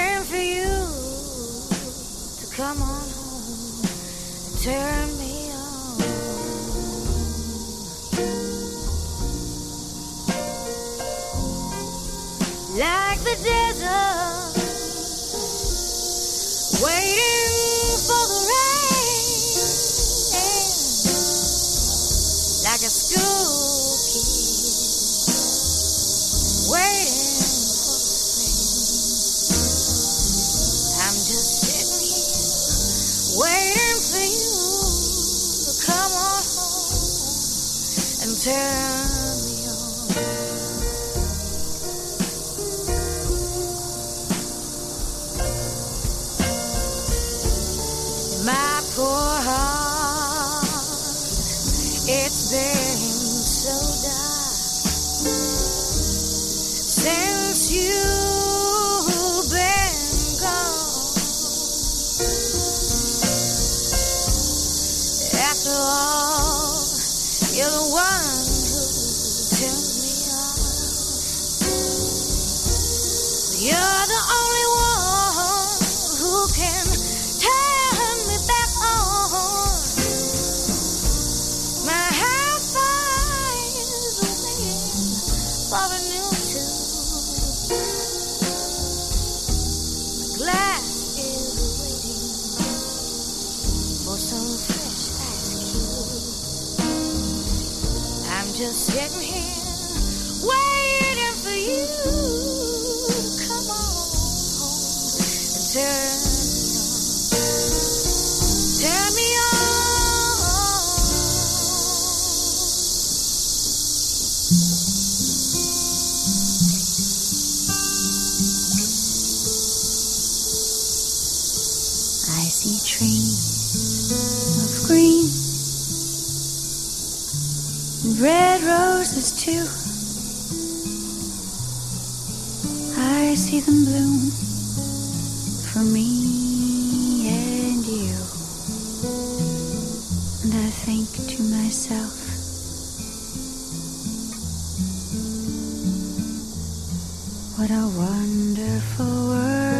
waiting for you to come on home and turn me on. Like the desert, waiting waiting for you to come on home and turn just sitting here waiting for you to come on home and turn. Turn me on. I see trees red roses too. I see them bloom for me and you. And I think to myself, what a wonderful world.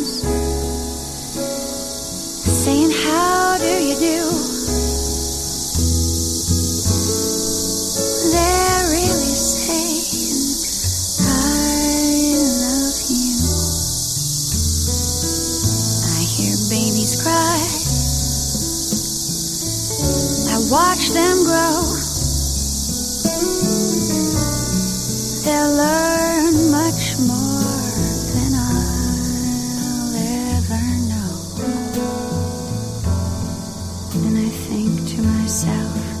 them grow. They'll learn much more than I'll ever know. And I think to myself,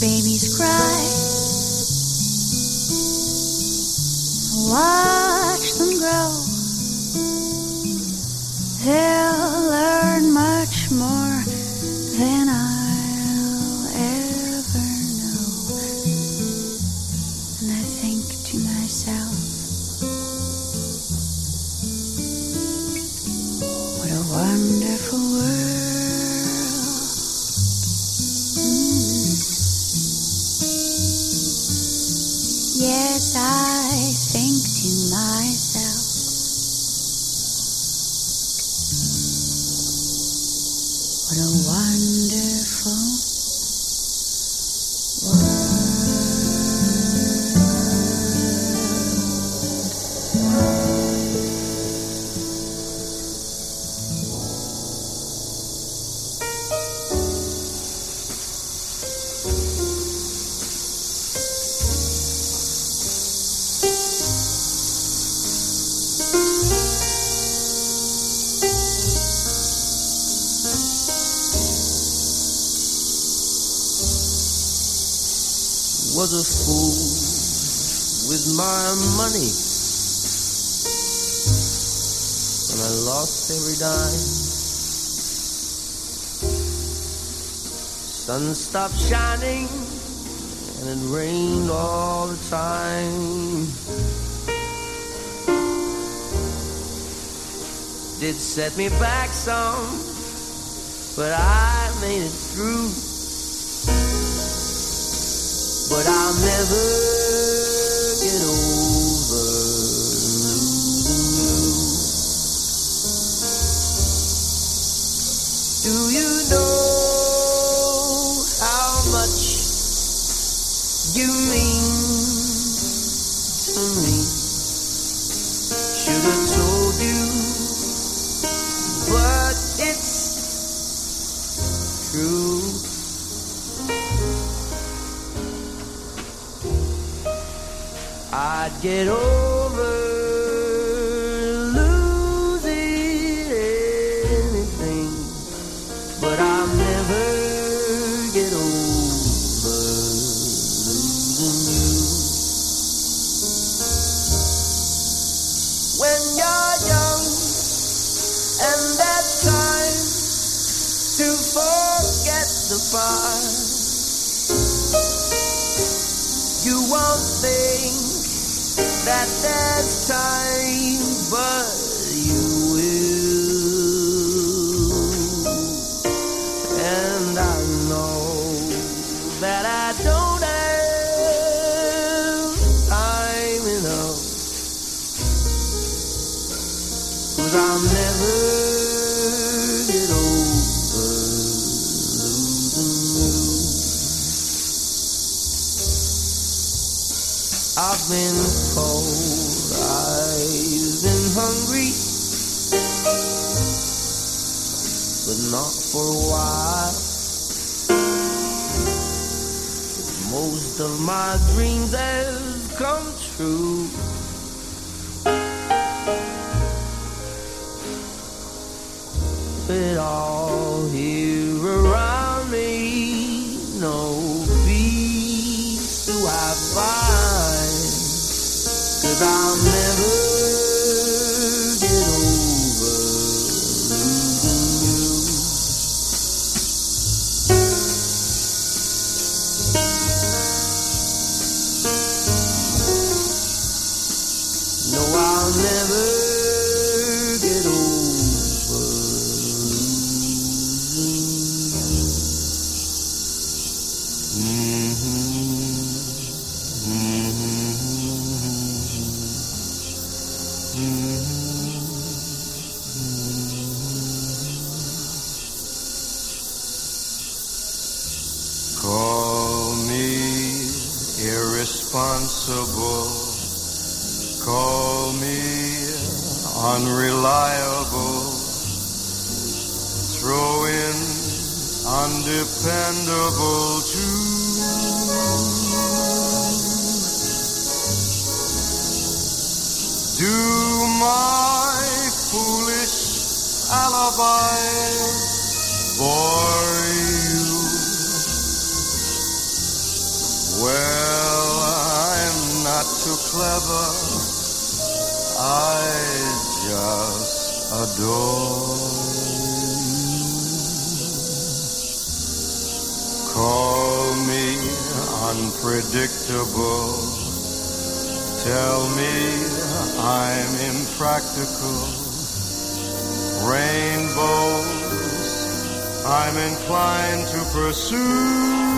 babies cry. Watch them grow. They'll learn much more than I'll ever know. And I think to myself, what a wonderful a fool with my money. And I lost every dime. Sun stopped shining and it rained all the time. Did set me back some, but I made it through. But I'll never get over losing you. Do you know how much you mean to me? Should have told you, but it's true. Get over that there's time, but not for a while. Most of my dreams have come true. It all here around me, no peace do I find. Cause I'll unreliable, throw in undependable too. Do my foolish alibi bore you? Well, I'm not too clever I just adore you. Call me unpredictable. Tell me I'm impractical. Rainbows I'm inclined to pursue.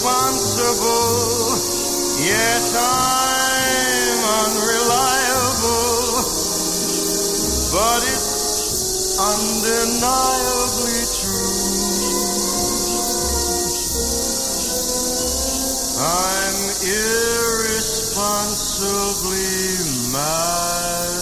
Irresponsible. Yes, I'm unreliable. But it's undeniably true. I'm irresponsibly mad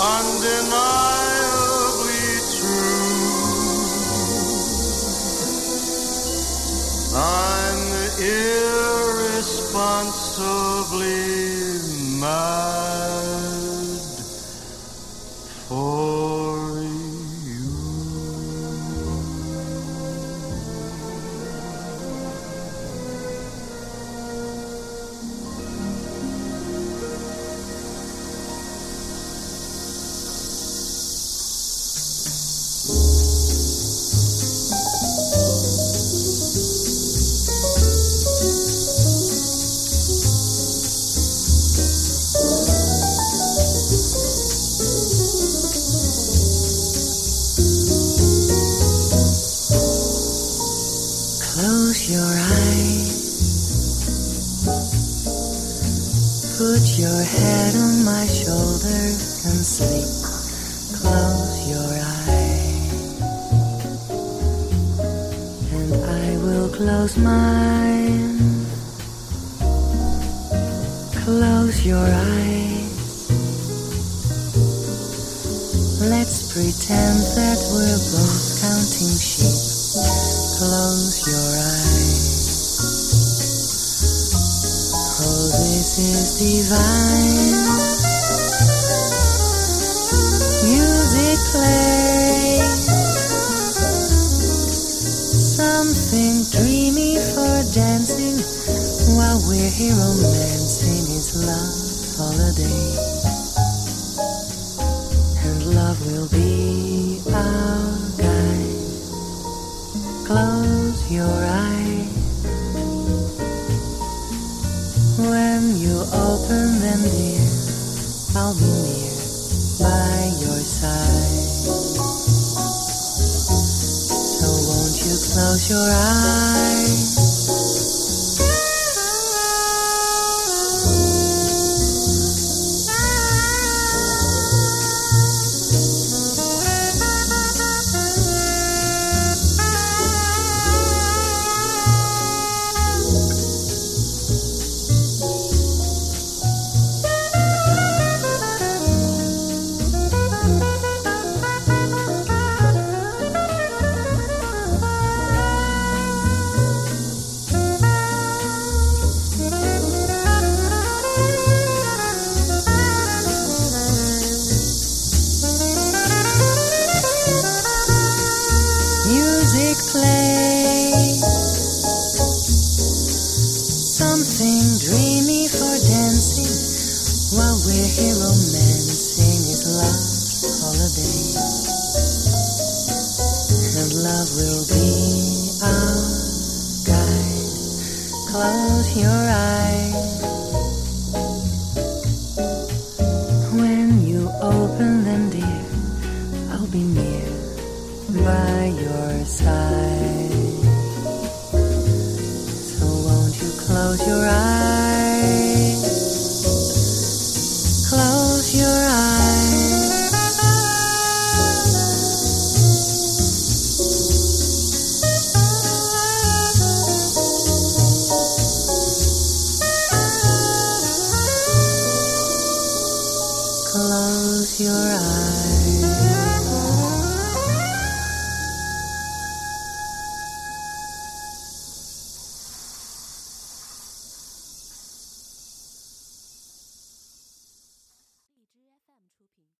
undeniably Put your head on my shoulder and sleep. Close your eyes. And I will close mine. Close your eyes. Let's pretend that we're both counting sheep. Close your eyes. Is divine. Music play. Something dreamy for dancing while we're here romancing. It's love holiday. And love will be our guide. Close your eyes. Them, dear, I'll be near by your side. So won't you close your eyes? Your eyes.